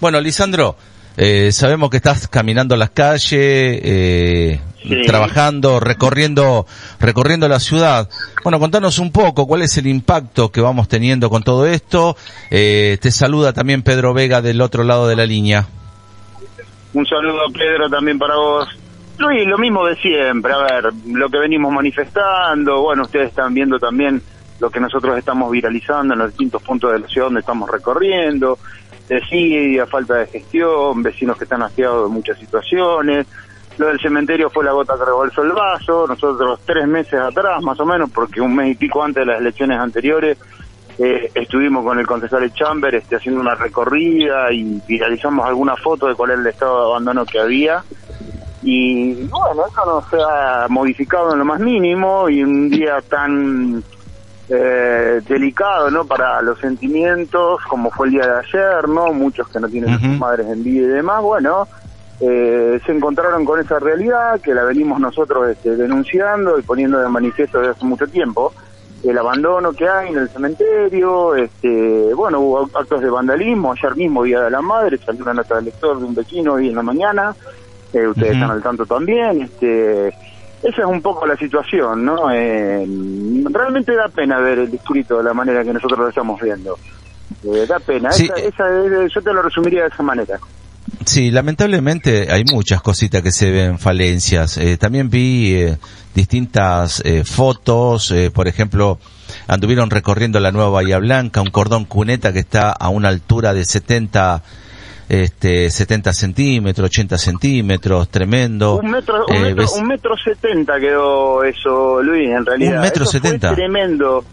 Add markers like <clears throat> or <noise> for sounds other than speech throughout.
Bueno, Lisandro, eh, sabemos que estás caminando las calles, eh, trabajando, recorriendo, recorriendo la ciudad. Bueno, contanos un poco cuál es el impacto que vamos teniendo con todo esto. Eh, te saluda también Pedro Vega del otro lado de la línea. Un saludo, Pedro, también para vos. Luis, lo mismo de siempre. A ver, lo que venimos manifestando, bueno, ustedes están viendo también lo que nosotros estamos viralizando en los distintos puntos de la ciudad donde estamos recorriendo desidia, falta de gestión, vecinos que están hastiados de muchas situaciones. Lo del cementerio fue la gota que rebalsó el vaso. Nosotros tres meses atrás, más o menos, porque un mes y pico antes de las elecciones anteriores, eh, estuvimos con el concejal Chamber este, haciendo una recorrida y viralizamos algunas fotos de cuál era el estado de abandono que había. Y bueno, eso no se ha modificado en lo más mínimo y un día tan eh, delicado, ¿no? Para los sentimientos, como fue el día de ayer, ¿no? Muchos que no tienen a sus madres en vida y demás, bueno, eh, se encontraron con esa realidad que la venimos nosotros este, denunciando y poniendo de manifiesto desde hace mucho tiempo. El abandono que hay en el cementerio, este, bueno, hubo actos de vandalismo, ayer mismo, Día de la Madre, salió una nota del lector de un vecino hoy en la mañana, eh, ustedes están al tanto también, este, esa es un poco la situación, ¿no? Eh, realmente da pena ver el distrito de la manera que nosotros lo estamos viendo. Eh, da pena. esa, esa, yo te lo resumiría de esa manera. Sí, lamentablemente hay muchas cositas que se ven falencias. Eh, también vi eh, distintas eh, fotos, por ejemplo, anduvieron recorriendo la nueva Bahía Blanca, un cordón cuneta que está a una altura de 70 este, 70 centímetros, 80 centímetros, tremendo. Un metro, un, eh, metro, un metro 70 quedó eso, Luis, en realidad. Un metro 70. tremendo.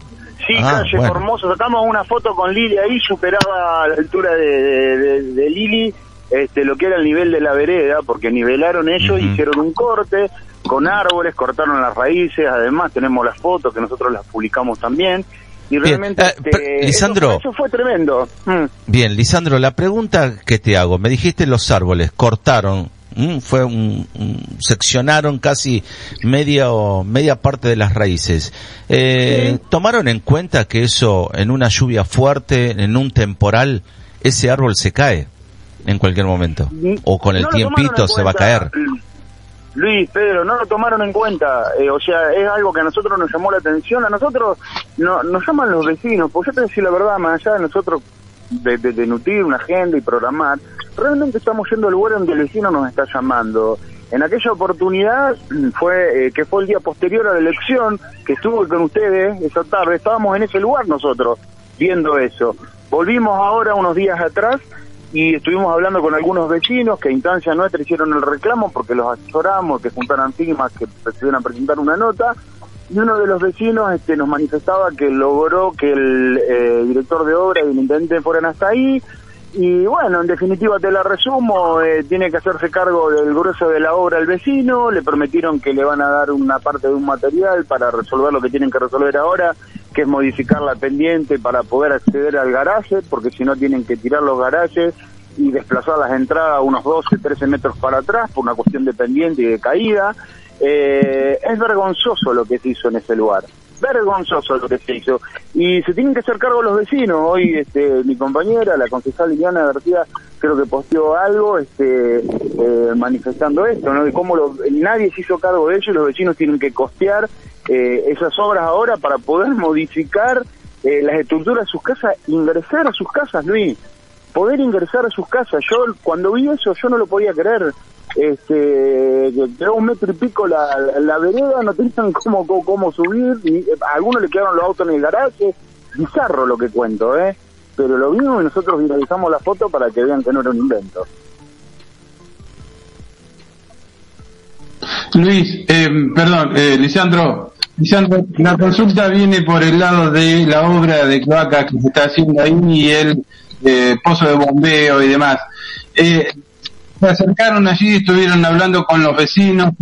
Sí, ah, calle Formoso, sacamos una foto con Lili ahí, superaba la altura de, de, Lili este, lo que era el nivel de la vereda, porque nivelaron ellos, hicieron un corte con árboles, cortaron las raíces, además tenemos las fotos que nosotros las publicamos también. Y realmente eh, este, Lisandro, eso, fue tremendo. Mm. Bien, Lisandro, la pregunta que te hago, me dijiste los árboles, cortaron, fue un, seccionaron casi media o media parte de las raíces. Eh, ¿Tomaron en cuenta que eso en una lluvia fuerte, en un temporal, ese árbol se cae en cualquier momento? Mm, ¿O con el tiempito se va a caer? Luis, Pedro, no lo tomaron en cuenta. Eh, o sea, es algo que a nosotros nos llamó la atención. A nosotros no, nos llaman los vecinos, porque yo te decía la verdad, más allá de nosotros de, nutrir una agenda y programar, realmente estamos yendo al lugar donde el vecino nos está llamando. En aquella oportunidad fue eh, que fue el día posterior a la elección, que estuve con ustedes esa tarde, estábamos en ese lugar nosotros, viendo eso. Volvimos ahora unos días atrás y estuvimos hablando con algunos vecinos que a instancia nuestra hicieron el reclamo porque los asesoramos, que juntaran firmas, que pudieran presentar una nota, y uno de los vecinos este, nos manifestaba que logró que el eh, director de obra y el intendente fueran hasta ahí, y bueno, en definitiva te la resumo, eh, tiene que hacerse cargo del grueso de la obra al vecino, le prometieron que le van a dar una parte de un material para resolver lo que tienen que resolver ahora, que es modificar la pendiente para poder acceder al garaje, porque si no tienen que tirar los garajes y desplazar las entradas unos 12, 13 metros para atrás por una cuestión de pendiente y de caída. Eh, es vergonzoso lo que se hizo en ese lugar vergonzoso lo que se hizo. Y se tienen que hacer cargo los vecinos. Hoy este, mi compañera, la concejal Liliana García, creo que posteó algo este, eh, manifestando esto, ¿no? De cómo nadie se hizo cargo de ello y los vecinos tienen que costear eh, esas obras ahora para poder <laughs> modificar eh, las estructuras de sus casas, ingresar a sus casas, Luis. Poder ingresar a sus casas. Yo cuando vi eso yo no lo podía creer este un metro y pico la, la, vereda, no tenían cómo, cómo, subir, y a algunos le quedaron los autos en el garaje, bizarro lo que cuento, ¿eh? Pero lo vimos y nosotros viralizamos la foto para que vean que no era un invento. Luis, eh, perdón, eh, Lisandro, Lisandro, la consulta viene por el lado de la obra de cloaca que se está haciendo ahí y el eh, pozo de bombeo y demás. Eh, se acercaron allí, estuvieron hablando con los vecinos.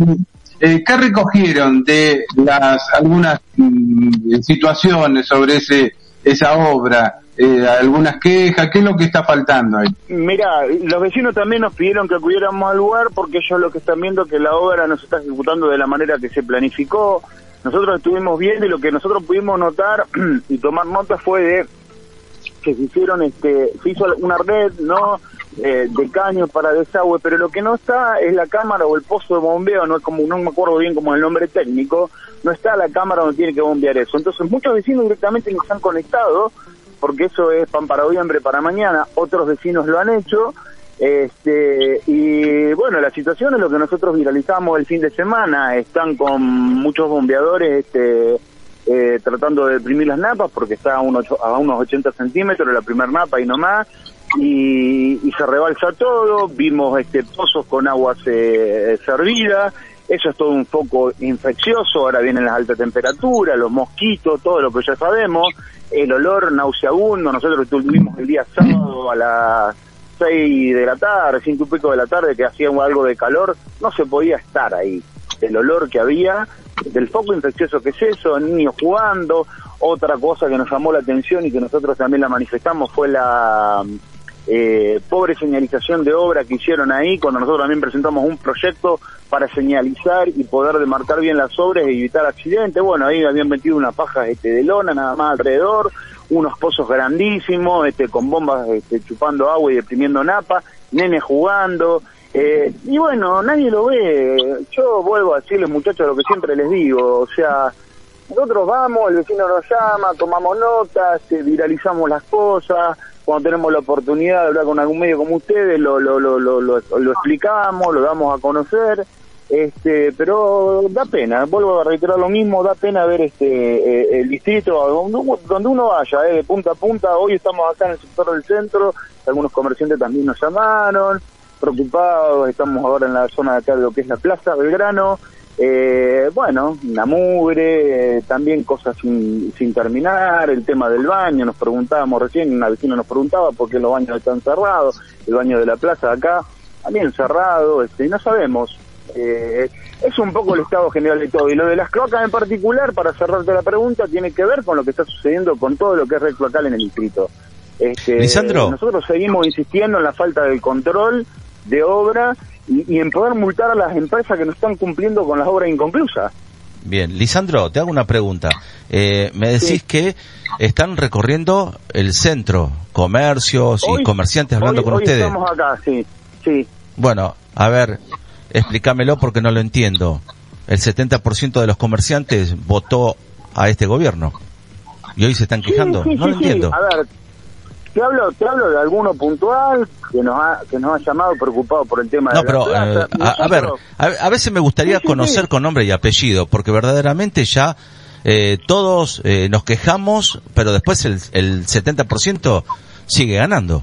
Eh, ¿Qué recogieron de las algunas mm, situaciones sobre ese esa obra? Eh, algunas quejas, ¿qué es lo que está faltando ahí? Mira, los vecinos también nos pidieron que acudiéramos al lugar porque ellos lo que están viendo que la obra no se está ejecutando de la manera que se planificó. Nosotros estuvimos viendo y lo que nosotros pudimos notar <clears throat> y tomar nota fue de que se hicieron, este, se hizo una red, ¿no? eh, de caños para desagüe, pero lo que no está es la cámara o el pozo de bombeo, no es como, no me acuerdo bien como el nombre técnico, no está la cámara donde tiene que bombear eso. Entonces muchos vecinos directamente nos han conectado, porque eso es pan para noviembre, para mañana, otros vecinos lo han hecho, este, y bueno, la situación es lo que nosotros viralizamos el fin de semana, están con muchos bombeadores, este, eh, tratando de deprimir las napas porque está a unos, a unos 80 centímetros la primer napa y no más. Y, se rebalsa todo. Vimos este pozos con agua eh, servida eso es todo un foco infeccioso ahora vienen las altas temperaturas los mosquitos todo lo que ya sabemos el olor nauseabundo nosotros estuvimos el día sábado a las 6 de la tarde, 5 y pico de la tarde, que hacía algo de calor, no se podía estar ahí. El olor que había del foco infeccioso que es eso, niños jugando. Otra cosa que nos llamó la atención y que nosotros también la manifestamos fue la eh, pobre señalización de obra que hicieron ahí, cuando nosotros también presentamos un proyecto para señalizar y poder demarcar bien las obras y evitar accidentes. Bueno, ahí habían metido una paja este, de lona nada más alrededor, unos pozos grandísimos, este, con bombas este, chupando agua y deprimiendo napa, nenes jugando, eh, y bueno, nadie lo ve. Yo vuelvo a decirles, muchachos, lo que siempre les digo. O sea, nosotros vamos, el vecino nos llama, tomamos notas, eh, viralizamos las cosas. Cuando tenemos la oportunidad de hablar con algún medio como ustedes, lo, lo, lo, lo, lo explicamos, lo damos a conocer. Este, pero da pena, vuelvo a reiterar lo mismo, da pena ver este eh, el distrito donde, uno vaya, de punta a punta. Hoy estamos acá en el sector del centro, algunos comerciantes también nos llamaron, preocupados, estamos ahora en la zona de acá de lo que es la Plaza Belgrano, eh, bueno, la mugre, eh, también cosas sin, sin terminar, el tema del baño, nos preguntábamos recién, una vecina nos preguntaba por qué los baños están cerrados, el baño de la plaza de acá también cerrado, este, no sabemos. Eh, es un poco el estado general de todo. Y lo de las cloacas en particular, para cerrarte la pregunta, tiene que ver con lo que está sucediendo con todo lo que es red cloacal en el distrito. Este, Nosotros seguimos insistiendo en la falta del control de obra y, en poder multar a las empresas que no están cumpliendo con las obras inconclusas. Bien, Lisandro, te hago una pregunta. Eh, me decís que están recorriendo el centro, comercios y comerciantes hablando con ustedes. Estamos acá, sí, sí. Bueno, a ver, explícamelo porque no lo entiendo. El 70% de los comerciantes votó a este gobierno y hoy se están quejando. no lo entiendo. A ver, te hablo, te hablo de alguno puntual que nos ha, que nos ha llamado preocupado por el tema no, de pero, eh, a, ver, a, veces me gustaría conocer con nombre y apellido, porque verdaderamente ya eh, todos eh, nos quejamos, pero después el, el 70% sigue ganando.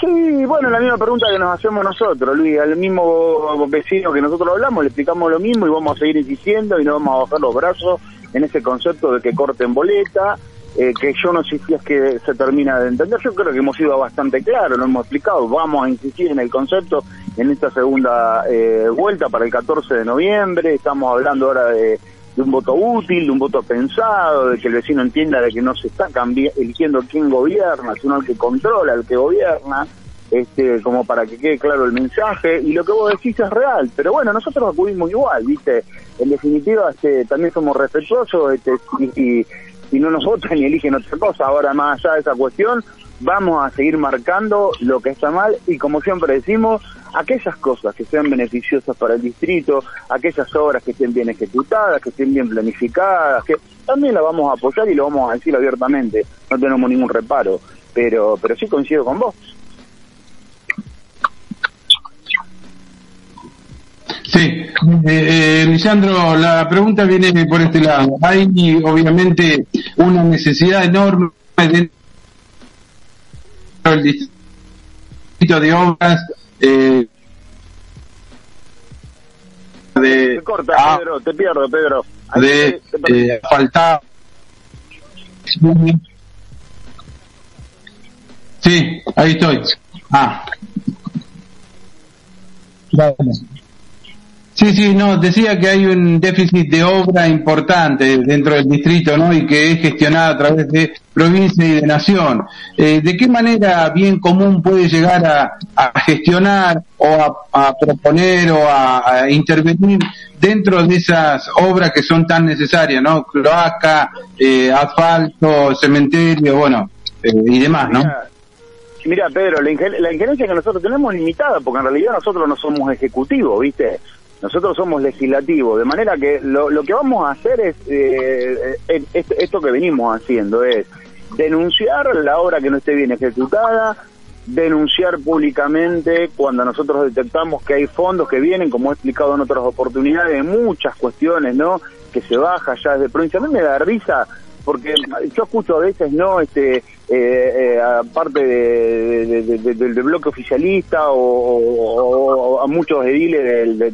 Sí, bueno, la misma pregunta que nos hacemos nosotros, Luis, al mismo vecino que nosotros hablamos, le explicamos lo mismo y vamos a seguir insistiendo y no vamos a bajar los brazos en ese concepto de que corten boleta, eh, que yo no sé si es que se termina de entender. Yo creo que hemos sido bastante claros, lo hemos explicado. Vamos a insistir en el concepto en esta segunda eh, vuelta para el 14 de noviembre. Estamos hablando ahora de, un voto útil, de un voto pensado, de que el vecino entienda de que no se está eligiendo quién gobierna, sino el que controla, el que gobierna. Este, como para que quede claro el mensaje, y lo que vos decís es real, pero bueno, nosotros acudimos igual, ¿viste? En definitiva, este, también somos respetuosos este, y, y no nos votan y eligen otra cosa. Ahora, más allá de esa cuestión, vamos a seguir marcando lo que está mal y, como siempre decimos, aquellas cosas que sean beneficiosas para el distrito, aquellas obras que estén bien ejecutadas, que estén bien planificadas, que también las vamos a apoyar y lo vamos a decir abiertamente. No tenemos ningún reparo, pero, pero sí coincido con vos. Sí, eh, eh, Lisandro, la pregunta viene por este lado. Hay obviamente una necesidad enorme dentro del distrito de obras. Eh, de, te corta, ah, Pedro, te pierdo, Pedro. de eh, faltar. Sí, ahí estoy. Ah. Gracias. Sí, sí, no, decía que hay un déficit de obra importante dentro del distrito, ¿no? Y que es gestionada a través de provincia y de nación. Eh, ¿De qué manera bien común puede llegar a, gestionar o a, proponer o a, intervenir dentro de esas obras que son tan necesarias, ¿no? Cloaca, eh, asfalto, cementerio, bueno, eh, y demás, ¿no? Mira, Pedro, la, injerencia que nosotros tenemos limitada, porque en realidad nosotros no somos ejecutivos, ¿viste? Nosotros somos legislativos, de manera que lo, que vamos a hacer es eh, eh, esto que venimos haciendo, es denunciar la obra que no esté bien ejecutada, denunciar públicamente cuando nosotros detectamos que hay fondos que vienen, como he explicado en otras oportunidades, muchas cuestiones, ¿no? Que se baja ya desde provincia. A mí me da risa porque yo escucho a veces, ¿no? Este, eh, eh aparte de, del bloque oficialista o, a muchos ediles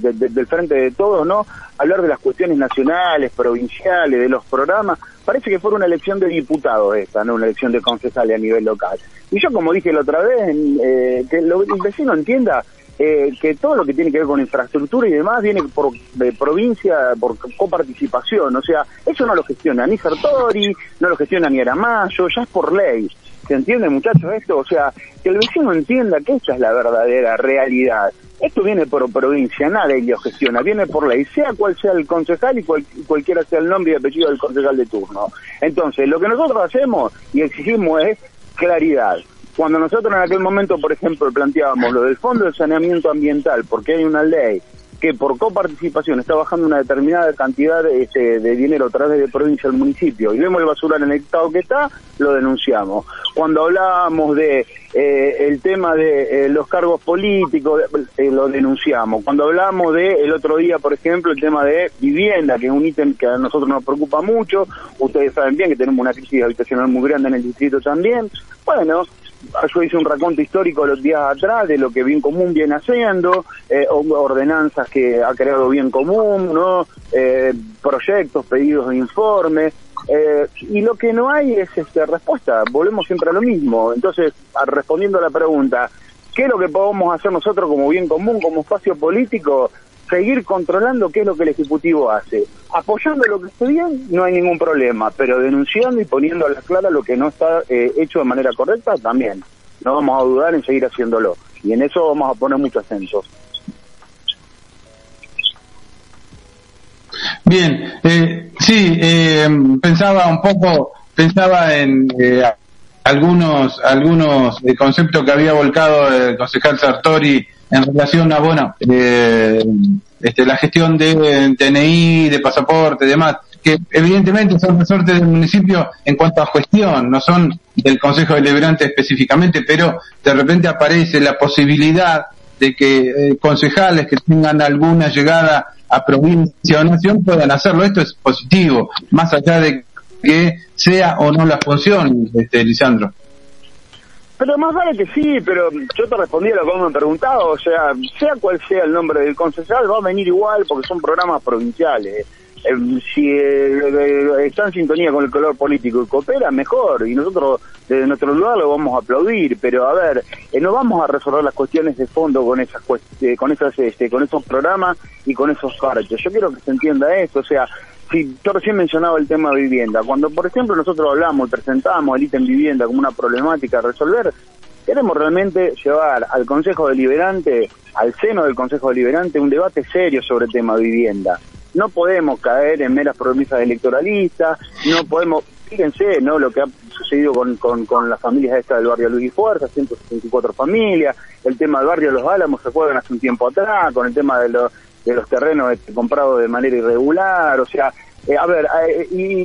del, del frente de todos, ¿no? Hablar de las cuestiones nacionales, provinciales, de los programas. Parece que fuera una elección de diputados esta, no una elección de concejales a nivel local. Y yo, como dije la otra vez, eh, que el vecino entienda eh, que todo lo que tiene que ver con infraestructura y demás viene por de provincia, por coparticipación. O sea, eso no lo gestiona ni Sartori, no lo gestiona ni Aramayo, ya es por ley. ¿Se entiende, muchachos, esto? O sea, que el vecino entienda que esta es la verdadera realidad. Esto viene por provincia, nadie lo gestiona, viene por ley, sea cual sea el concejal y cualquiera sea el nombre y apellido del concejal de turno. Entonces, lo que nosotros hacemos y exigimos es claridad. Cuando nosotros en aquel momento, por ejemplo, planteábamos lo del Fondo de Saneamiento Ambiental, porque hay una ley que por coparticipación está bajando una determinada cantidad de, este, dinero a través de provincia al municipio y vemos el basural en el estado que está, lo denunciamos. Cuando hablábamos de eh, el tema de eh, los cargos políticos, eh, lo denunciamos. Cuando hablamos de el otro día, por ejemplo, el tema de vivienda, que es un ítem que a nosotros nos preocupa mucho, ustedes saben bien que tenemos una crisis habitacional muy grande en el distrito también. Bueno, yo hice un raconto histórico los días atrás de lo que Bien Común viene haciendo, eh, ordenanzas que ha creado Bien Común, ¿no? Eh, proyectos, pedidos de informes, eh, y lo que no hay es este, respuesta, volvemos siempre a lo mismo. Entonces, respondiendo a la pregunta, ¿qué es lo que podemos hacer nosotros como Bien Común, como espacio político? Seguir controlando qué es lo que el Ejecutivo hace. Apoyando lo que esté bien, no hay ningún problema, pero denunciando y poniendo a la clara lo que no está eh, hecho de manera correcta, también. No vamos a dudar en seguir haciéndolo. Y en eso vamos a poner mucho acento. Bien, eh, sí, eh, pensaba un poco, pensaba en eh, algunos algunos conceptos que había volcado el concejal Sartori en relación a, bueno, eh, este, la gestión de TNI, de pasaporte, demás, que evidentemente son resortes del municipio en cuanto a gestión, no son del Consejo Deliberante específicamente, pero de repente aparece la posibilidad de que eh, concejales que tengan alguna llegada a provincia o nación puedan hacerlo. Esto es positivo, más allá de que sea o no la función, este, Lisandro. Pero más vale que sí, pero yo te respondí a lo que me han preguntado, o sea, sea cual sea el nombre del concejal, va a venir igual porque son programas provinciales. Eh, si eh, está en sintonía con el color político y coopera, mejor, y nosotros desde nuestro lugar lo vamos a aplaudir, pero a ver, eh, no vamos a resolver las cuestiones de fondo con esas con esas este, con esos programas y con esos parches. Yo quiero que se entienda esto, o sea, si yo recién mencionaba el tema de vivienda. Cuando, por ejemplo, nosotros hablamos y presentamos el ítem vivienda como una problemática a resolver, queremos realmente llevar al Consejo Deliberante, al seno del Consejo Deliberante, un debate serio sobre el tema de vivienda. No podemos caer en meras promesas electoralistas, no podemos, fíjense, ¿no? Lo que ha sucedido con, con, con las familias estas del barrio Luis y Fuerza, 164 familias, el tema del barrio Los Álamos, se acuerdan hace un tiempo atrás, con el tema de los de los terrenos este, comprados de manera irregular, o sea, eh, a ver, eh, y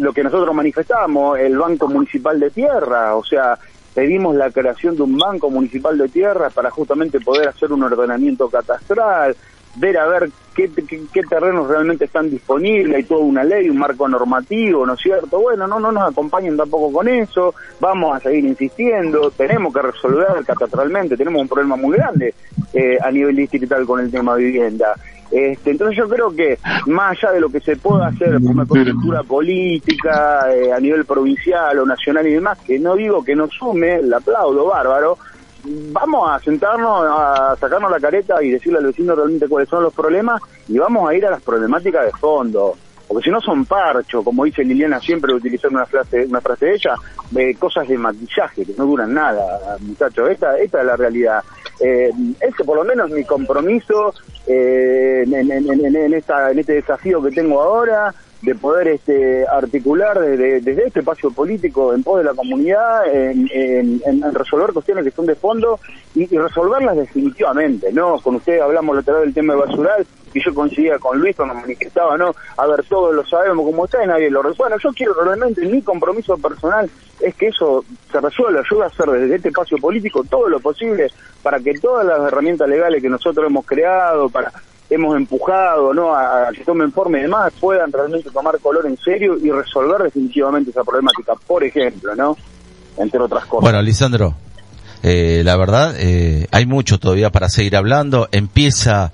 lo que nosotros manifestamos, el Banco Municipal de Tierra, o sea, pedimos la creación de un Banco Municipal de Tierra para justamente poder hacer un ordenamiento catastral, ver a ver qué, terrenos realmente están disponibles, hay toda una ley, un marco normativo, ¿no es cierto? Bueno, no, no nos acompañen tampoco con eso, vamos a seguir insistiendo, tenemos que resolver catastralmente, tenemos un problema muy grande eh, a nivel distrital con el tema de vivienda. Este, entonces yo creo que más allá de lo que se pueda hacer por una coyuntura política eh, a nivel provincial o nacional y demás, que no digo que no sume, el aplaudo bárbaro, vamos a sentarnos, a sacarnos la careta y decirle al vecino realmente cuáles son los problemas y vamos a ir a las problemáticas de fondo. Porque si no son parcho, como dice Liliana siempre utilizando una frase, una frase de ella, de cosas de maquillaje que no duran nada, muchachos. Esta, esta es la realidad. Eh, ese por lo menos mi compromiso eh, en, esta, en este desafío que tengo ahora de poder este, articular desde, desde este espacio político en pos de la comunidad, en, resolver cuestiones que son de fondo y, resolverlas definitivamente, ¿no? Con ustedes hablamos la otra vez del tema de basural y yo coincidía con Luis cuando manifestaba, ¿no? A ver, todos lo sabemos como está y nadie lo resuelve. Bueno, yo quiero realmente, mi compromiso personal es que eso se resuelva. Yo voy a hacer desde este espacio político todo lo posible para que todas las herramientas legales que nosotros hemos creado, para hemos empujado no a, que tomen forma y demás puedan realmente tomar color en serio y resolver definitivamente esa problemática por ejemplo no entre otras cosas. Bueno Lisandro eh, la verdad eh, hay mucho todavía para seguir hablando. Empieza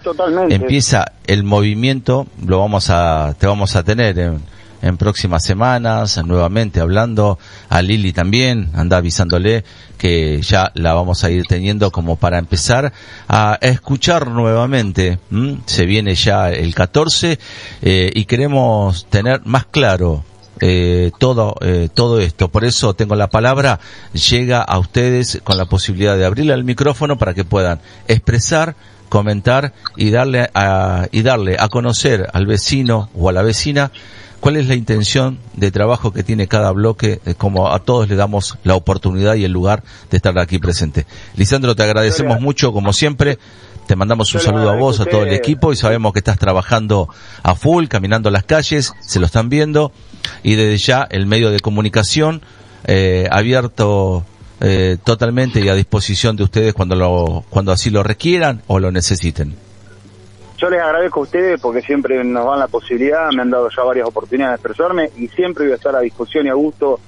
empieza el movimiento lo vamos a te vamos a tener en en próximas semanas, nuevamente hablando a Lili también, anda avisándole que ya la vamos a ir teniendo como para empezar a escuchar nuevamente. Se viene ya el 14 eh, y queremos tener más claro eh, todo eh, todo esto. Por eso tengo la palabra. Llega a ustedes con la posibilidad de abrirle el micrófono para que puedan expresar comentar y darle a, y darle a conocer al vecino o a la vecina cuál es la intención de trabajo que tiene cada bloque, eh, como a todos le damos la oportunidad y el lugar de estar aquí presente. Lisandro, te agradecemos mucho, como siempre. Te mandamos un saludo a vos, a todo el equipo y sabemos que estás trabajando a full, caminando las calles, se lo están viendo y desde ya el medio de comunicación eh, abierto eh, totalmente y a disposición de ustedes cuando lo, cuando así lo requieran o lo necesiten. Yo les agradezco a ustedes porque siempre nos dan la posibilidad, me han dado ya varias oportunidades de expresarme y siempre voy a estar a discusión y a gusto